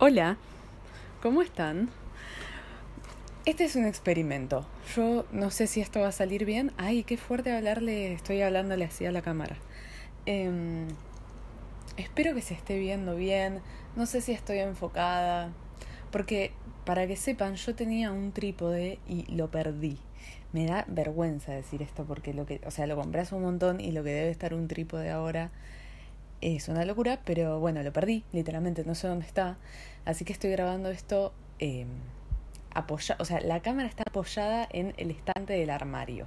Hola, ¿cómo están? Este es un experimento. Yo no sé si esto va a salir bien. Ay, qué fuerte hablarle, estoy hablándole así a la cámara. Em, espero que se esté viendo bien. No sé si estoy enfocada. Porque, para que sepan, yo tenía un trípode y lo perdí. Me da vergüenza decir esto porque lo que, o sea, lo compré hace un montón y lo que debe estar un trípode ahora es una locura, pero bueno, lo perdí, literalmente, no sé dónde está. Así que estoy grabando esto eh, o sea, la cámara está apoyada en el estante del armario.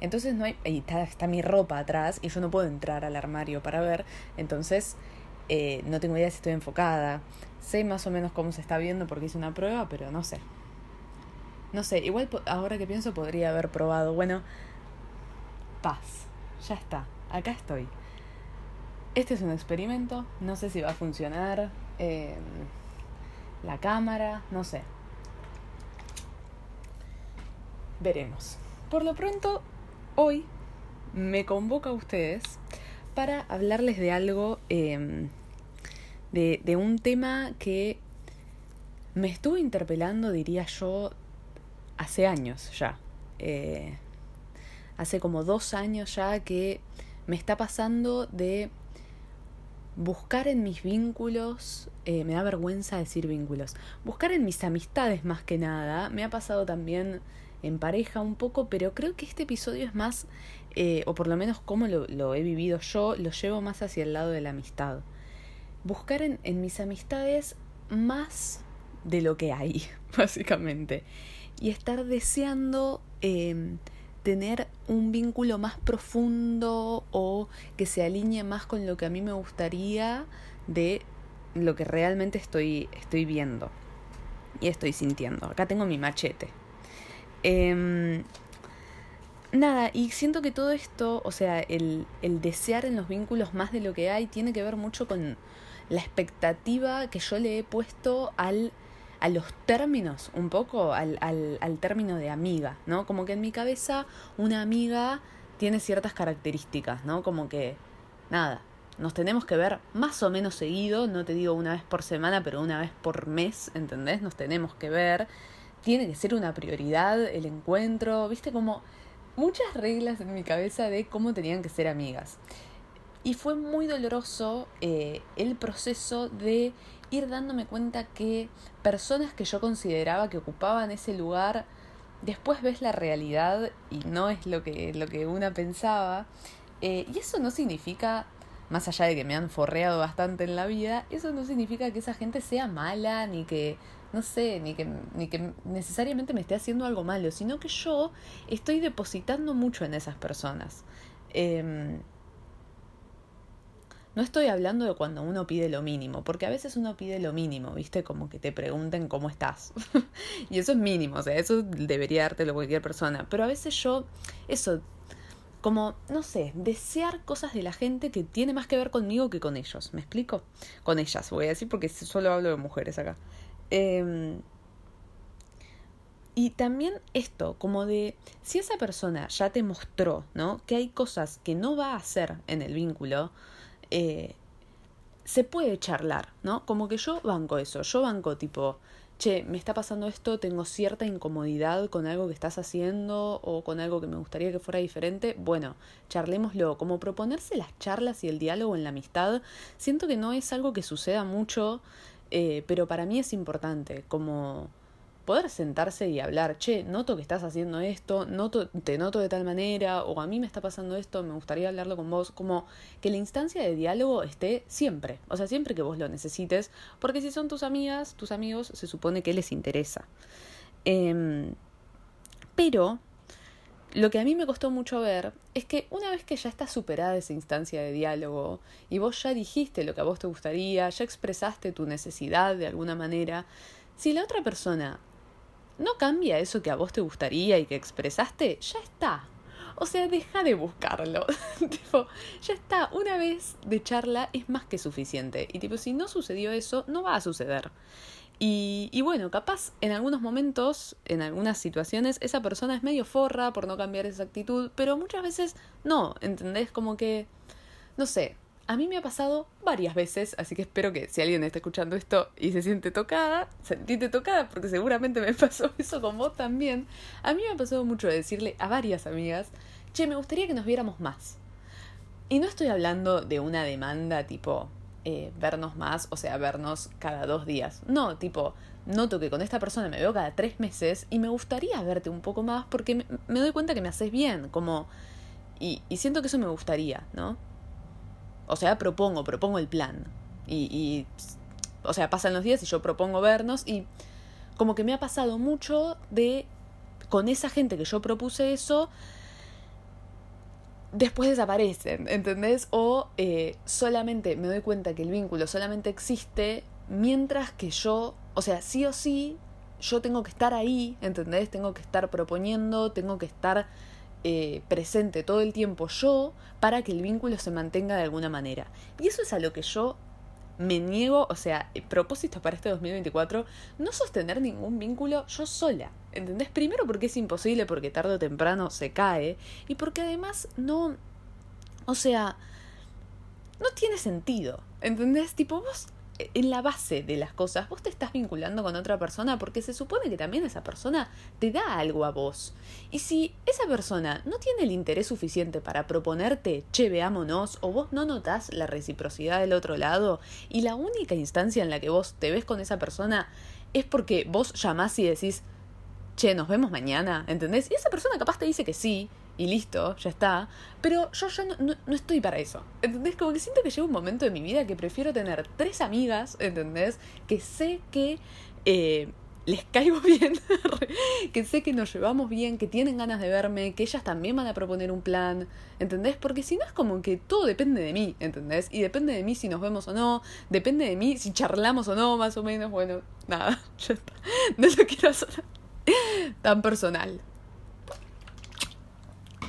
Entonces no hay, y está, está mi ropa atrás y yo no puedo entrar al armario para ver, entonces eh, no tengo idea si estoy enfocada. Sé más o menos cómo se está viendo porque hice una prueba, pero no sé. No sé, igual ahora que pienso podría haber probado. Bueno, paz, ya está, acá estoy. Este es un experimento, no sé si va a funcionar. Eh, la cámara, no sé. Veremos. Por lo pronto, hoy me convoca a ustedes para hablarles de algo, em, de, de un tema que me estuvo interpelando, diría yo, hace años ya. Eh, hace como dos años ya que me está pasando de buscar en mis vínculos, eh, me da vergüenza decir vínculos, buscar en mis amistades más que nada, me ha pasado también en pareja un poco, pero creo que este episodio es más, eh, o por lo menos como lo, he vivido yo, lo llevo más hacia el lado de la amistad. Buscar en, en mis amistades más de lo que hay, básicamente. Y estar deseando eh, tener un vínculo más profundo o que se alinee más con lo que a mí me gustaría de lo que realmente estoy, estoy viendo y estoy sintiendo. Acá tengo mi machete. Eh, nada, y siento que todo esto, o sea, el, el desear en los vínculos más de lo que hay, tiene que ver mucho con la expectativa que yo le he puesto al a los términos, un poco al, al, al término de amiga, ¿no? Como que en mi cabeza una amiga tiene ciertas características, ¿no? Como que, nada, nos tenemos que ver más o menos seguido, no te digo una vez por semana, pero una vez por mes, ¿entendés? Nos tenemos que ver, tiene que ser una prioridad el encuentro, viste como muchas reglas en mi cabeza de cómo tenían que ser amigas. Y fue muy doloroso eh, el proceso de ir dándome cuenta que personas que yo consideraba que ocupaban ese lugar, después ves la realidad y no es lo que, lo que una pensaba. Eh, y eso no significa, más allá de que me han forreado bastante en la vida, eso no significa que esa gente sea mala, ni que, no sé, ni que, ni que necesariamente me esté haciendo algo malo, sino que yo estoy depositando mucho en esas personas. Eh, no estoy hablando de cuando uno pide lo mínimo, porque a veces uno pide lo mínimo, ¿viste? Como que te pregunten cómo estás. y eso es mínimo, o sea, eso debería dártelo cualquier persona. Pero a veces yo, eso, como, no sé, desear cosas de la gente que tiene más que ver conmigo que con ellos. ¿Me explico? Con ellas, voy a decir, porque solo hablo de mujeres acá. Eh, y también esto, como de, si esa persona ya te mostró, ¿no? Que hay cosas que no va a hacer en el vínculo, eh, se puede charlar, ¿no? Como que yo banco eso, yo banco tipo, che, me está pasando esto, tengo cierta incomodidad con algo que estás haciendo o con algo que me gustaría que fuera diferente, bueno, charlémoslo, como proponerse las charlas y el diálogo en la amistad, siento que no es algo que suceda mucho, eh, pero para mí es importante, como poder sentarse y hablar, che, noto que estás haciendo esto, noto, te noto de tal manera, o a mí me está pasando esto, me gustaría hablarlo con vos, como que la instancia de diálogo esté siempre, o sea, siempre que vos lo necesites, porque si son tus amigas, tus amigos, se supone que les interesa. Eh, pero lo que a mí me costó mucho ver es que una vez que ya está superada esa instancia de diálogo y vos ya dijiste lo que a vos te gustaría, ya expresaste tu necesidad de alguna manera, si la otra persona no cambia eso que a vos te gustaría y que expresaste, ya está. O sea, deja de buscarlo. tipo, ya está. Una vez de charla es más que suficiente. Y tipo, si no sucedió eso, no va a suceder. Y, y bueno, capaz en algunos momentos, en algunas situaciones, esa persona es medio forra por no cambiar esa actitud, pero muchas veces no, ¿entendés? Como que, no sé, a mí me ha pasado varias veces, así que espero que si alguien está escuchando esto y se siente tocada, sentite tocada, porque seguramente me pasó eso con vos también. A mí me ha pasado mucho decirle a varias amigas, che, me gustaría que nos viéramos más. Y no estoy hablando de una demanda tipo eh, vernos más, o sea, vernos cada dos días. No, tipo, noto que con esta persona me veo cada tres meses y me gustaría verte un poco más porque me, doy cuenta que me haces bien, como... Y, y siento que eso me gustaría, ¿no? O sea, propongo, propongo el plan. Y, y, o sea, pasan los días y yo propongo vernos y como que me ha pasado mucho de, con esa gente que yo propuse eso, después desaparecen, ¿entendés? O eh, solamente me doy cuenta que el vínculo solamente existe mientras que yo, o sea, sí o sí, yo tengo que estar ahí, ¿entendés? Tengo que estar proponiendo, tengo que estar eh, presente todo el tiempo yo para que el vínculo se mantenga de alguna manera. Y eso es a lo que yo me niego, o sea, propósito para este 2024, no sostener ningún vínculo yo sola. ¿Entendés? Primero porque es imposible, porque tarde o temprano se cae, y porque además no. O sea, no tiene sentido. ¿Entendés? Tipo, vos en la base de las cosas, vos te estás vinculando con otra persona porque se supone que también esa persona te da algo a vos. Y si esa persona no tiene el interés suficiente para proponerte, che, veámonos, o vos no notás la reciprocidad del otro lado, y la única instancia en la que vos te ves con esa persona es porque vos llamás y decís, che, nos vemos mañana, ¿entendés? Y esa persona capaz te dice que sí, y listo, ya está. Pero yo ya no, no, estoy para eso. ¿Entendés? Como que siento que llega un momento de mi vida que prefiero tener tres amigas, ¿entendés? Que sé que eh, les caigo bien, que sé que nos llevamos bien, que tienen ganas de verme, que ellas también van a proponer un plan, ¿entendés? Porque si no es como que todo depende de mí, ¿entendés? Y depende de mí si nos vemos o no, depende de mí si charlamos o no, más o menos. Bueno, nada, ya está. No lo quiero hacer tan personal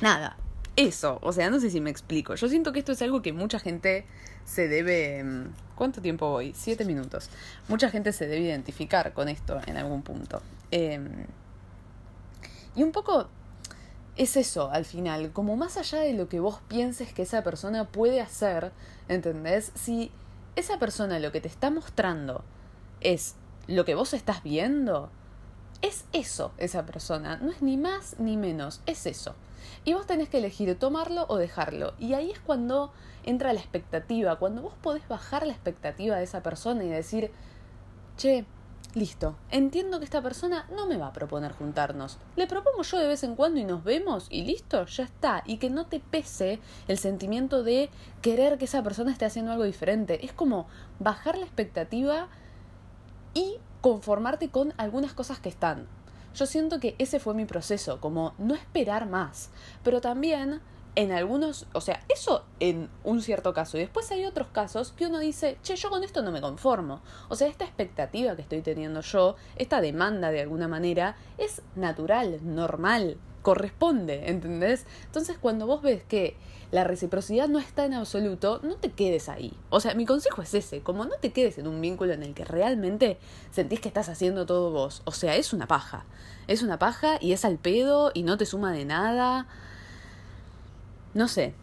nada, eso, o sea, no sé si me explico. Yo siento que esto es algo que mucha gente se debe... Mm, ¿Cuánto tiempo voy? Siete minutos. Mucha gente se debe identificar con esto en algún punto. Em, y un poco es eso al final, como más allá de lo que vos pienses que esa persona puede hacer, ¿entendés? Si esa persona lo que te está mostrando es lo que vos estás viendo, es eso esa persona, no es ni más ni menos, es eso. Y vos tenés que elegir tomarlo o dejarlo. Y ahí es cuando entra la expectativa, cuando vos podés bajar la expectativa de esa persona y decir, che, listo, entiendo que esta persona no me va a proponer juntarnos. Le propongo yo de vez en cuando y nos vemos y listo, ya está. Y que no te pese el sentimiento de querer que esa persona esté haciendo algo diferente. Es como bajar la expectativa y conformarte con algunas cosas que están. Yo siento que ese fue mi proceso, como no esperar más, pero también en algunos, o sea, eso en un cierto caso. Y después hay otros casos que uno dice, che, yo con esto no me conformo. O sea, esta expectativa que estoy teniendo yo, esta demanda de alguna manera, es natural, normal, corresponde, ¿entendés? Entonces cuando vos ves que la reciprocidad no está en absoluto, no te quedes ahí. O sea, mi consejo es ese, como no te quedes en un vínculo en el que realmente sentís que estás haciendo todo vos. O sea, es una paja. Es una paja y es al pedo y no te suma de nada. No sé.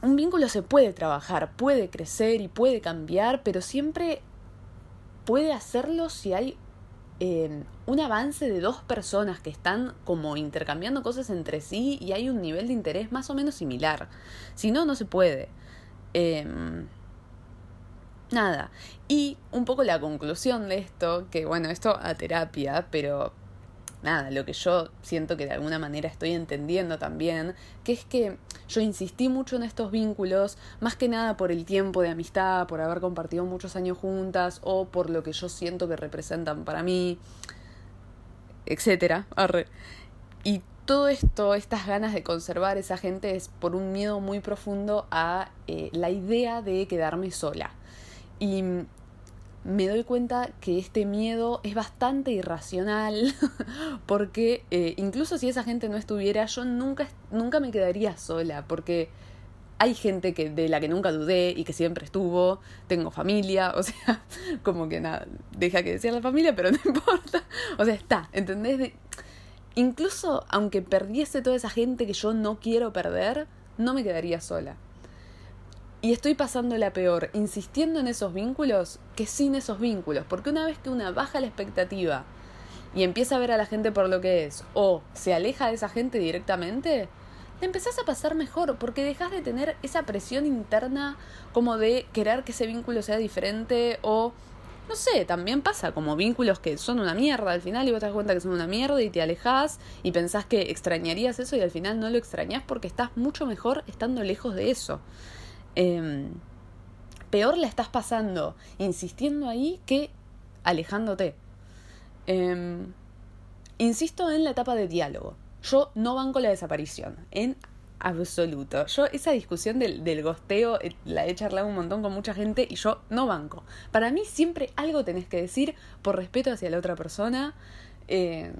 Un vínculo se puede trabajar, puede crecer y puede cambiar, pero siempre puede hacerlo si hay un avance de dos personas que están como intercambiando cosas entre sí y hay un nivel de interés más o menos similar. Si no, no se puede. Em, nada. Y un poco la conclusión de esto, que bueno, esto a terapia, pero nada, lo que yo siento que de alguna manera estoy entendiendo también, que es que yo insistí mucho en estos vínculos, más que nada por el tiempo de amistad, por haber compartido muchos años juntas o por lo que yo siento que representan para mí, etcétera. Y todo esto, estas ganas de conservar esa gente es por un miedo muy profundo a eh, la idea de quedarme sola. Y me doy cuenta que este miedo es bastante irracional porque eh, incluso si esa gente no estuviera yo nunca, nunca me quedaría sola porque hay gente que, de la que nunca dudé y que siempre estuvo, tengo familia, o sea, como que nada, deja que decir la familia, pero no importa, o sea, está, ¿entendés? incluso aunque perdiese toda esa gente que yo no quiero perder, no me quedaría sola. Y estoy pasando la peor insistiendo en esos vínculos que sin esos vínculos. Porque una vez que una baja la expectativa y empieza a ver a la gente por lo que es, o se aleja de esa gente directamente, le empezás a pasar mejor, porque dejas de tener esa presión interna como de querer que ese vínculo sea diferente, o no sé, también pasa como vínculos que son una mierda al final y vos te das cuenta que son una mierda y te alejas y pensás que extrañarías eso y al final no lo extrañas porque estás mucho mejor estando lejos de eso. Em, peor la estás pasando insistiendo ahí que alejándote. Em, insisto en la etapa de diálogo. Yo no banco la desaparición, en absoluto. Yo esa discusión del, del gosteo eh, la he charlado un montón con mucha gente y yo no banco. Para mí siempre algo tenés que decir por respeto hacia la otra persona. Em,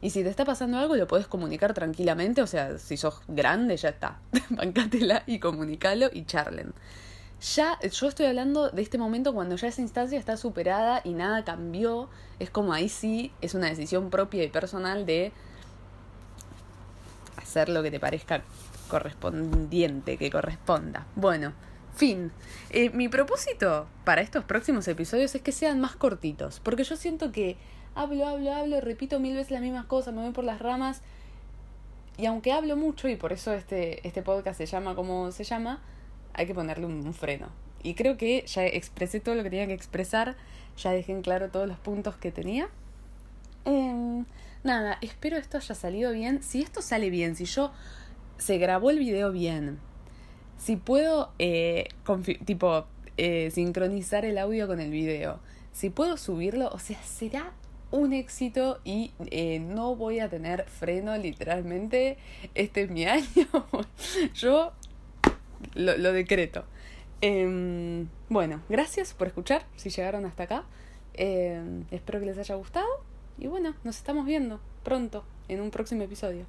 y si te está pasando algo, lo puedes comunicar tranquilamente. O sea, si sos grande, ya está. Bancátela y comunicalo y charlen. Ya, yo estoy hablando de este momento cuando ya esa instancia está superada y nada cambió. Es como ahí sí es una decisión propia y personal de hacer lo que te parezca correspondiente, que corresponda. Bueno, fin. Eh, mi propósito para estos próximos episodios es que sean más cortitos, porque yo siento que hablo, hablo, hablo, repito mil veces las mismas cosas, me voy por las ramas. Y aunque hablo mucho, y por eso este, este podcast se llama como se llama, hay que ponerle un, freno. Y creo que ya expresé todo lo que tenía que expresar, ya dejé en claro todos los puntos que tenía. Em, nada, espero esto haya salido bien. Si esto sale bien, si yo se grabó el video bien, si puedo, eh, tipo, eh, sincronizar el audio con el video, si puedo subirlo, o sea, será un éxito y eh, no voy a tener freno literalmente. Este es mi año. Yo lo, lo decreto. Em, bueno, gracias por escuchar si llegaron hasta acá. Em, espero que les haya gustado. Y bueno, nos estamos viendo pronto en un próximo episodio.